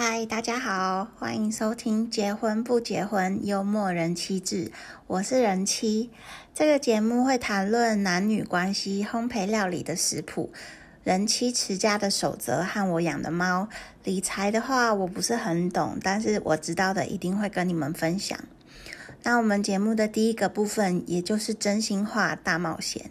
嗨，大家好，欢迎收听《结婚不结婚》幽默人妻志，我是人妻。这个节目会谈论男女关系、烘焙料理的食谱、人妻持家的守则和我养的猫。理财的话，我不是很懂，但是我知道的一定会跟你们分享。那我们节目的第一个部分，也就是真心话大冒险。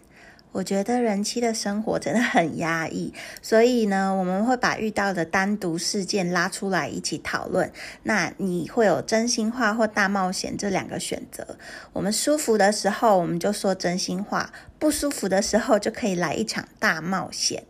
我觉得人妻的生活真的很压抑，所以呢，我们会把遇到的单独事件拉出来一起讨论。那你会有真心话或大冒险这两个选择。我们舒服的时候，我们就说真心话；不舒服的时候，就可以来一场大冒险。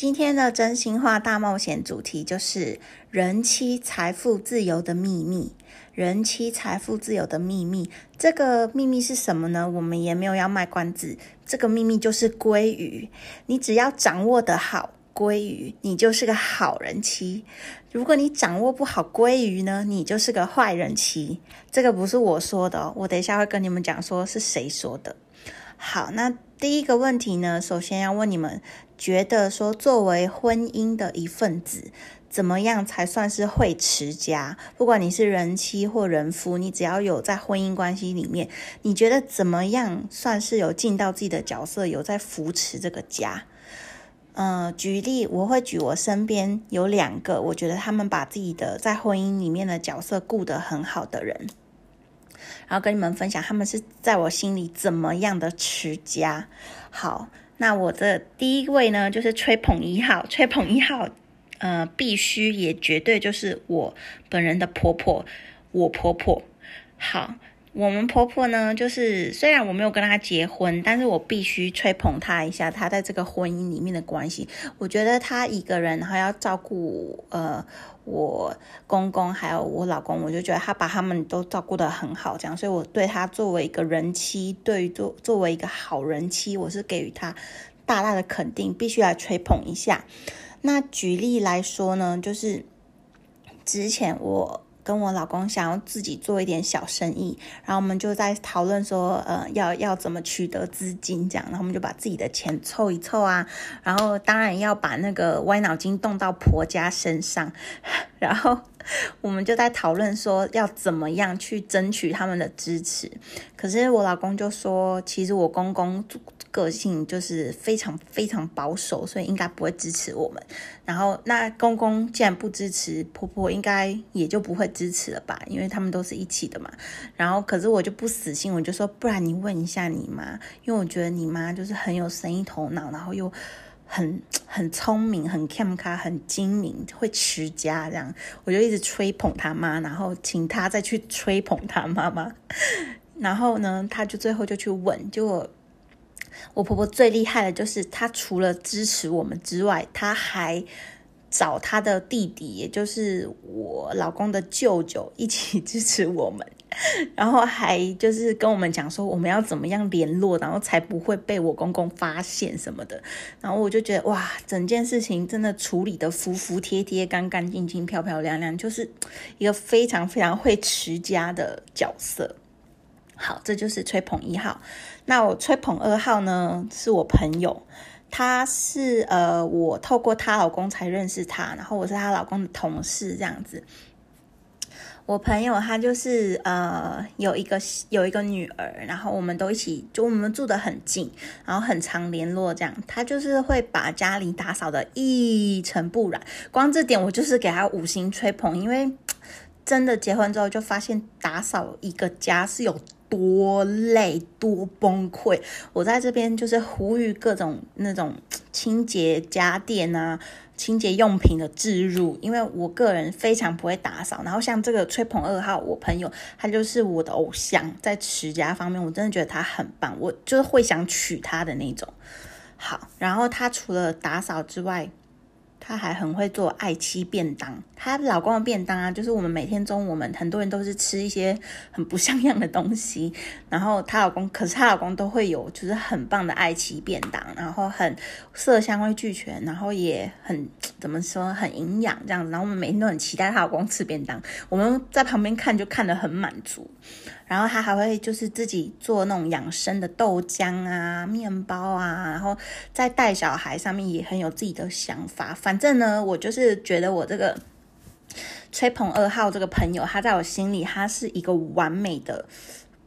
今天的真心话大冒险主题就是人妻财富自由的秘密。人妻财富自由的秘密，这个秘密是什么呢？我们也没有要卖关子。这个秘密就是鲑鱼。你只要掌握得好鲑鱼，你就是个好人妻。如果你掌握不好鲑鱼呢，你就是个坏人妻。这个不是我说的，我等一下会跟你们讲说是谁说的。好，那第一个问题呢，首先要问你们，觉得说作为婚姻的一份子。怎么样才算是会持家？不管你是人妻或人夫，你只要有在婚姻关系里面，你觉得怎么样算是有尽到自己的角色，有在扶持这个家？嗯，举例，我会举我身边有两个，我觉得他们把自己的在婚姻里面的角色顾得很好的人，然后跟你们分享他们是在我心里怎么样的持家。好，那我这第一位呢，就是吹捧一号，吹捧一号。呃，必须也绝对就是我本人的婆婆，我婆婆。好，我们婆婆呢，就是虽然我没有跟她结婚，但是我必须吹捧她一下，她在这个婚姻里面的关系。我觉得她一个人，然后要照顾呃我公公还有我老公，我就觉得她把他们都照顾得很好，这样，所以我对她作为一个人妻，对于作作为一个好人妻，我是给予她大大的肯定，必须来吹捧一下。那举例来说呢，就是之前我跟我老公想要自己做一点小生意，然后我们就在讨论说，呃，要要怎么取得资金这样，然后我们就把自己的钱凑一凑啊，然后当然要把那个歪脑筋动到婆家身上，然后我们就在讨论说要怎么样去争取他们的支持，可是我老公就说，其实我公公。个性就是非常非常保守，所以应该不会支持我们。然后，那公公既然不支持，婆婆应该也就不会支持了吧？因为他们都是一起的嘛。然后，可是我就不死心，我就说，不然你问一下你妈，因为我觉得你妈就是很有生意头脑，然后又很很聪明，很 cam 卡，很精明，会持家这样。我就一直吹捧他妈，然后请他再去吹捧他妈妈。然后呢，他就最后就去问，就。我婆婆最厉害的就是，她除了支持我们之外，她还找她的弟弟，也就是我老公的舅舅一起支持我们，然后还就是跟我们讲说我们要怎么样联络，然后才不会被我公公发现什么的。然后我就觉得哇，整件事情真的处理的服服帖帖、干干净净、漂漂亮亮，就是一个非常非常会持家的角色。好，这就是吹捧一号。那我吹捧二号呢？是我朋友，她是呃，我透过她老公才认识她，然后我是她老公的同事这样子。我朋友她就是呃，有一个有一个女儿，然后我们都一起，就我们住的很近，然后很常联络这样。她就是会把家里打扫的一尘不染，光这点我就是给她五星吹捧，因为真的结婚之后就发现打扫一个家是有。多累多崩溃！我在这边就是呼吁各种那种 清洁家电啊、清洁用品的置入，因为我个人非常不会打扫。然后像这个吹捧二号，我朋友他就是我的偶像，在持家方面，我真的觉得他很棒，我就是会想娶他的那种。好，然后他除了打扫之外，她还很会做爱妻便当，她老公的便当啊，就是我们每天中午，我们很多人都是吃一些很不像样的东西，然后她老公，可是她老公都会有，就是很棒的爱妻便当，然后很色香味俱全，然后也很怎么说，很营养这样子，然后我们每天都很期待她老公吃便当，我们在旁边看就看得很满足。然后他还会就是自己做那种养生的豆浆啊、面包啊，然后在带小孩上面也很有自己的想法。反正呢，我就是觉得我这个吹捧二号这个朋友，他在我心里他是一个完美的。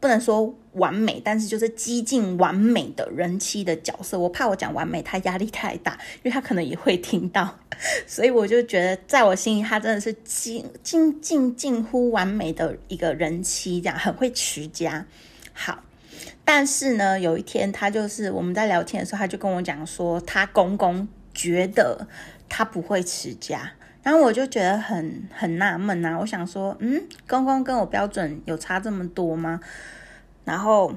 不能说完美，但是就是接近完美的人妻的角色。我怕我讲完美，他压力太大，因为他可能也会听到，所以我就觉得，在我心里，他真的是近近近近乎完美的一个人妻，这样很会持家。好，但是呢，有一天他就是我们在聊天的时候，他就跟我讲说，他公公觉得他不会持家，然后我就觉得很很纳闷呐。我想说，嗯，公公跟我标准有差这么多吗？然后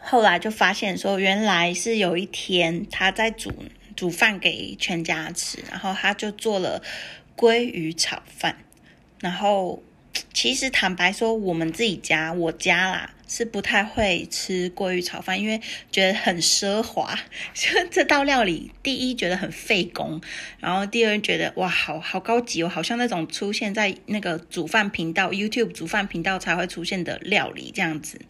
后来就发现说，原来是有一天他在煮煮饭给全家吃，然后他就做了鲑鱼炒饭。然后其实坦白说，我们自己家我家啦是不太会吃鲑鱼炒饭，因为觉得很奢华。这道料理，第一觉得很费工，然后第二觉得哇，好好高级哦，好像那种出现在那个煮饭频道 YouTube 煮饭频道才会出现的料理这样子。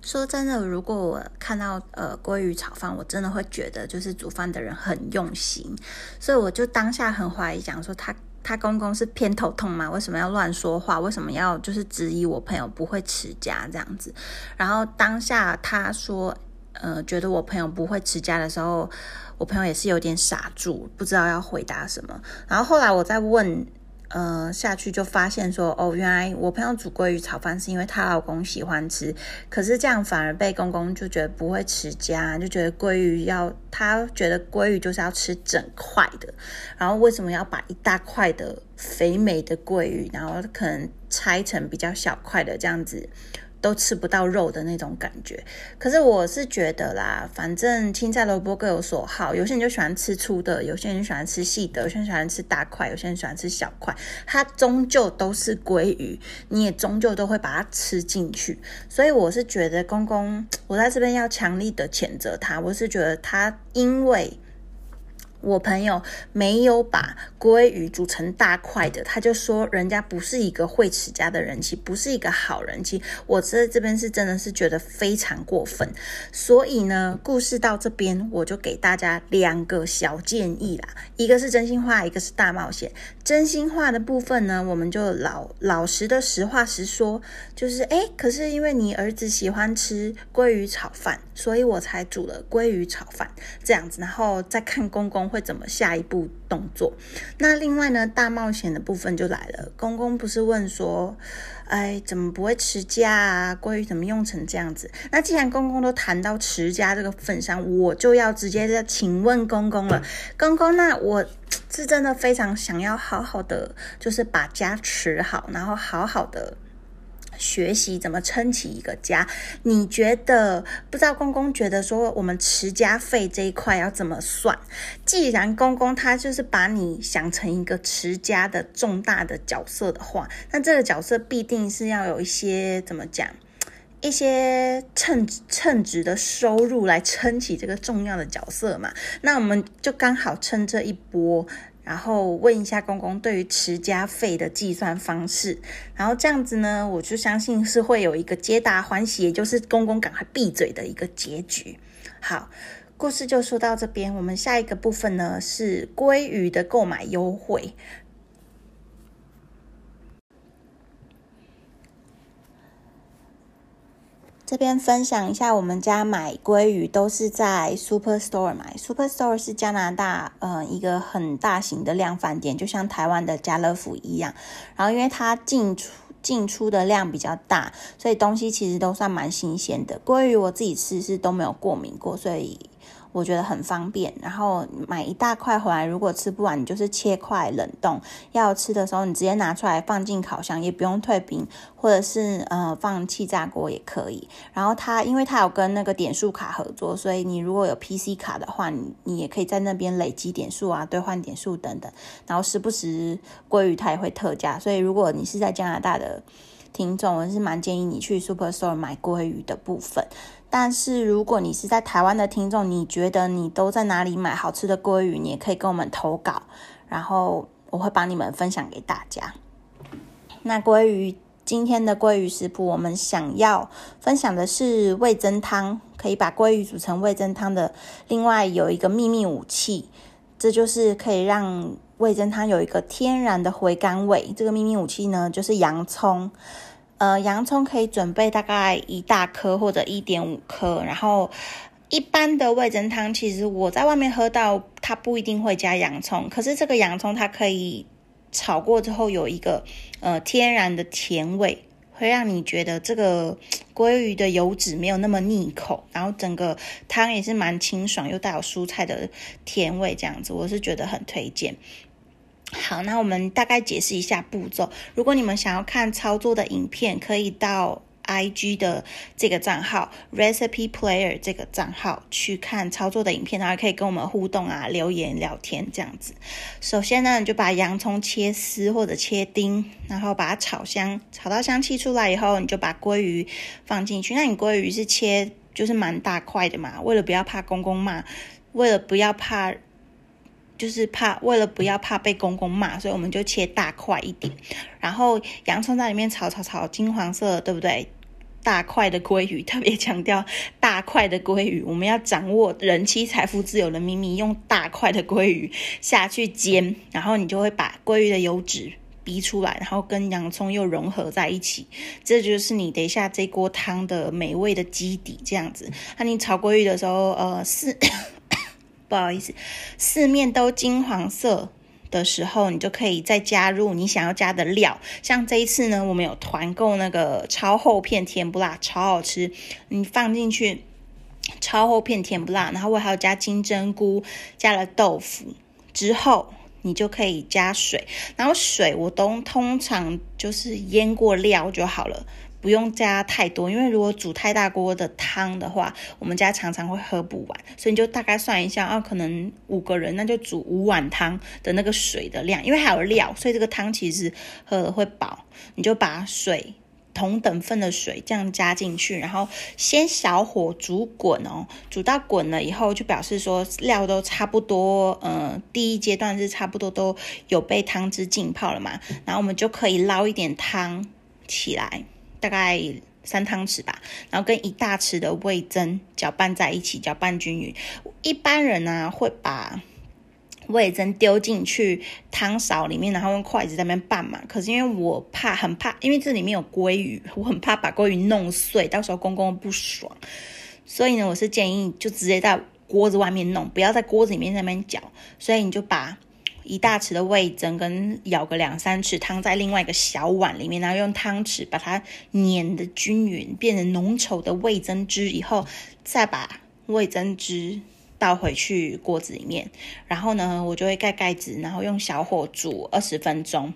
说真的，如果我看到呃鲑鱼炒饭，我真的会觉得就是煮饭的人很用心，所以我就当下很怀疑，讲说他她公公是偏头痛吗？为什么要乱说话？为什么要就是质疑我朋友不会持家这样子？然后当下她说呃觉得我朋友不会持家的时候，我朋友也是有点傻住，不知道要回答什么。然后后来我再问。呃，下去就发现说，哦，原来我朋友煮鲑鱼炒饭是因为她老公喜欢吃，可是这样反而被公公就觉得不会持家，就觉得鲑鱼要他觉得鲑鱼就是要吃整块的，然后为什么要把一大块的肥美的鲑鱼，然后可能拆成比较小块的这样子。都吃不到肉的那种感觉，可是我是觉得啦，反正青菜萝卜各有所好，有些人就喜欢吃粗的，有些人就喜欢吃细的，有些人喜欢吃大块，有些人喜欢吃小块，它终究都是鲑鱼，你也终究都会把它吃进去，所以我是觉得公公，我在这边要强力的谴责他，我是觉得他因为。我朋友没有把鲑鱼煮成大块的，他就说人家不是一个会持家的人妻，不是一个好人妻。我在这边是真的是觉得非常过分。所以呢，故事到这边，我就给大家两个小建议啦，一个是真心话，一个是大冒险。真心话的部分呢，我们就老老实的实话实说，就是哎，可是因为你儿子喜欢吃鲑鱼炒饭，所以我才煮了鲑鱼炒饭这样子，然后再看公公。会怎么下一步动作？那另外呢，大冒险的部分就来了。公公不是问说，哎，怎么不会持家啊？鲑鱼怎么用成这样子？那既然公公都谈到持家这个份上，我就要直接的请问公公了。公公，那我是真的非常想要好好的，就是把家持好，然后好好的。学习怎么撑起一个家？你觉得不知道公公觉得说我们持家费这一块要怎么算？既然公公他就是把你想成一个持家的重大的角色的话，那这个角色必定是要有一些怎么讲，一些称称职的收入来撑起这个重要的角色嘛？那我们就刚好趁这一波。然后问一下公公对于持家费的计算方式，然后这样子呢，我就相信是会有一个皆大欢喜，也就是公公赶快闭嘴的一个结局。好，故事就说到这边，我们下一个部分呢是鲑鱼的购买优惠。这边分享一下，我们家买鲑鱼都是在 Super Store 买。Super Store 是加拿大呃一个很大型的量贩店，就像台湾的家乐福一样。然后因为它进出进出的量比较大，所以东西其实都算蛮新鲜的。鲑鱼我自己吃是都没有过敏过，所以。我觉得很方便，然后买一大块回来，如果吃不完，你就是切块冷冻。要吃的时候，你直接拿出来放进烤箱，也不用退冰，或者是呃放气炸锅也可以。然后它因为它有跟那个点数卡合作，所以你如果有 PC 卡的话，你你也可以在那边累积点数啊，兑换点数等等。然后时不时鲑鱼它也会特价，所以如果你是在加拿大的听众，我是蛮建议你去 Super Store 买鲑鱼的部分。但是如果你是在台湾的听众，你觉得你都在哪里买好吃的鲑鱼，你也可以跟我们投稿，然后我会帮你们分享给大家。那关于今天的鲑鱼食谱，我们想要分享的是味增汤，可以把鲑鱼煮成味增汤的。另外有一个秘密武器，这就是可以让味增汤有一个天然的回甘味。这个秘密武器呢，就是洋葱。呃，洋葱可以准备大概一大颗或者一点五颗。然后一般的味增汤，其实我在外面喝到，它不一定会加洋葱，可是这个洋葱它可以。炒过之后有一个呃天然的甜味，会让你觉得这个鲑鱼的油脂没有那么腻口，然后整个汤也是蛮清爽又带有蔬菜的甜味，这样子我是觉得很推荐。好，那我们大概解释一下步骤。如果你们想要看操作的影片，可以到。I G 的这个账号，Recipe Player 这个账号去看操作的影片，然后可以跟我们互动啊，留言聊天这样子。首先呢，你就把洋葱切丝或者切丁，然后把它炒香，炒到香气出来以后，你就把鲑鱼放进去。那你鲑鱼是切就是蛮大块的嘛？为了不要怕公公骂，为了不要怕，就是怕为了不要怕被公公骂，所以我们就切大块一点。然后洋葱在里面炒炒炒金黄色，对不对？大块的鲑鱼，特别强调大块的鲑鱼，我们要掌握人妻财富自由的秘密，用大块的鲑鱼下去煎，然后你就会把鲑鱼的油脂逼出来，然后跟洋葱又融合在一起，这就是你等一下这锅汤的美味的基底。这样子，那你炒鲑鱼的时候，呃，四不好意思，四面都金黄色。的时候，你就可以再加入你想要加的料。像这一次呢，我们有团购那个超厚片甜不辣，超好吃。你放进去超厚片甜不辣，然后我还有加金针菇，加了豆腐之后，你就可以加水。然后水我都通常就是腌过料就好了。不用加太多，因为如果煮太大锅的汤的话，我们家常常会喝不完，所以你就大概算一下啊，可能五个人那就煮五碗汤的那个水的量，因为还有料，所以这个汤其实喝了会饱。你就把水同等份的水这样加进去，然后先小火煮滚哦，煮到滚了以后，就表示说料都差不多，嗯，第一阶段是差不多都有被汤汁浸泡了嘛，然后我们就可以捞一点汤起来。大概三汤匙吧，然后跟一大匙的味增搅拌在一起，搅拌均匀。一般人呢会把味增丢进去汤勺里面，然后用筷子在那边拌嘛。可是因为我怕，很怕，因为这里面有鲑鱼，我很怕把鲑鱼弄碎，到时候公公不爽。所以呢，我是建议就直接在锅子外面弄，不要在锅子里面在那边搅。所以你就把。一大匙的味增跟舀个两三匙汤在另外一个小碗里面，然后用汤匙把它碾的均匀，变成浓稠的味增汁以后，再把味增汁倒回去锅子里面，然后呢，我就会盖盖子，然后用小火煮二十分钟。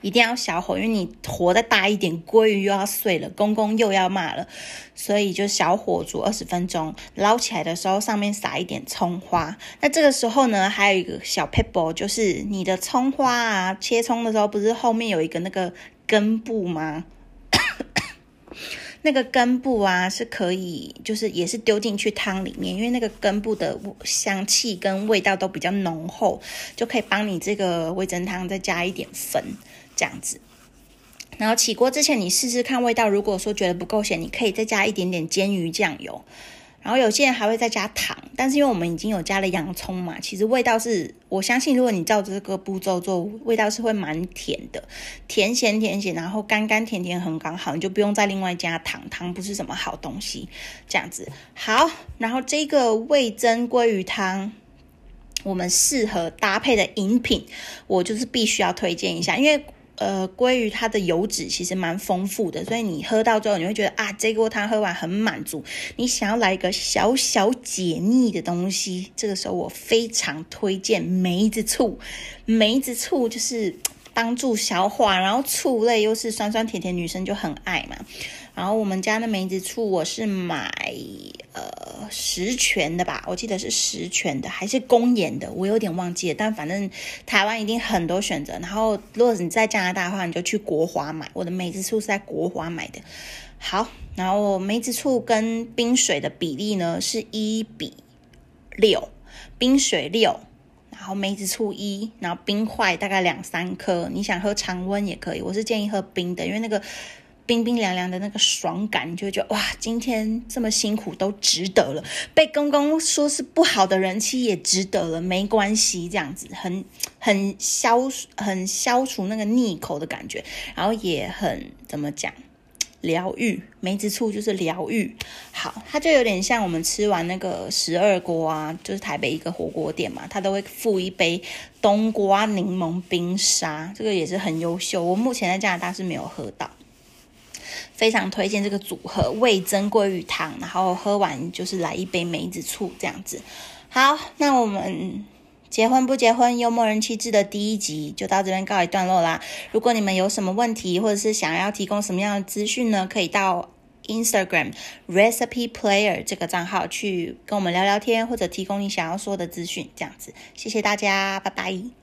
一定要小火，因为你火再大一点，鲑鱼又要碎了，公公又要骂了，所以就小火煮二十分钟。捞起来的时候，上面撒一点葱花。那这个时候呢，还有一个小 pebble，就是你的葱花啊，切葱的时候不是后面有一个那个根部吗？那个根部啊，是可以，就是也是丢进去汤里面，因为那个根部的香气跟味道都比较浓厚，就可以帮你这个味增汤再加一点粉。这样子，然后起锅之前你试试看味道，如果说觉得不够咸，你可以再加一点点煎鱼酱油。然后有些人还会再加糖，但是因为我们已经有加了洋葱嘛，其实味道是，我相信如果你照这个步骤做，味道是会蛮甜的，甜咸甜咸，然后甘甘甜甜很刚好，你就不用再另外加糖，糖不是什么好东西。这样子好，然后这个味增鲑鱼汤。我们适合搭配的饮品，我就是必须要推荐一下，因为呃，鲑鱼它的油脂其实蛮丰富的，所以你喝到最后，你会觉得啊，这锅汤喝完很满足。你想要来一个小小解腻的东西，这个时候我非常推荐梅子醋。梅子醋就是帮助消化，然后醋类又是酸酸甜甜，女生就很爱嘛。然后我们家的梅子醋，我是买呃十全的吧，我记得是十全的，还是公演的，我有点忘记了。但反正台湾一定很多选择。然后如果你在加拿大的话，你就去国华买。我的梅子醋是在国华买的。好，然后梅子醋跟冰水的比例呢是一比六，冰水六。然后梅子醋一，然后冰块大概两三颗。你想喝常温也可以，我是建议喝冰的，因为那个冰冰凉凉的那个爽感，你就会觉得哇，今天这么辛苦都值得了。被公公说是不好的人气也值得了，没关系，这样子很很消很消除那个腻口的感觉，然后也很怎么讲？疗愈梅子醋就是疗愈，好，它就有点像我们吃完那个十二锅啊，就是台北一个火锅店嘛，它都会附一杯冬瓜柠檬冰沙，这个也是很优秀。我目前在加拿大是没有喝到，非常推荐这个组合，味增鲑鱼汤，然后喝完就是来一杯梅子醋这样子。好，那我们。结婚不结婚？幽默人气质的第一集就到这边告一段落啦。如果你们有什么问题，或者是想要提供什么样的资讯呢？可以到 Instagram Recipe Player 这个账号去跟我们聊聊天，或者提供你想要说的资讯。这样子，谢谢大家，拜拜。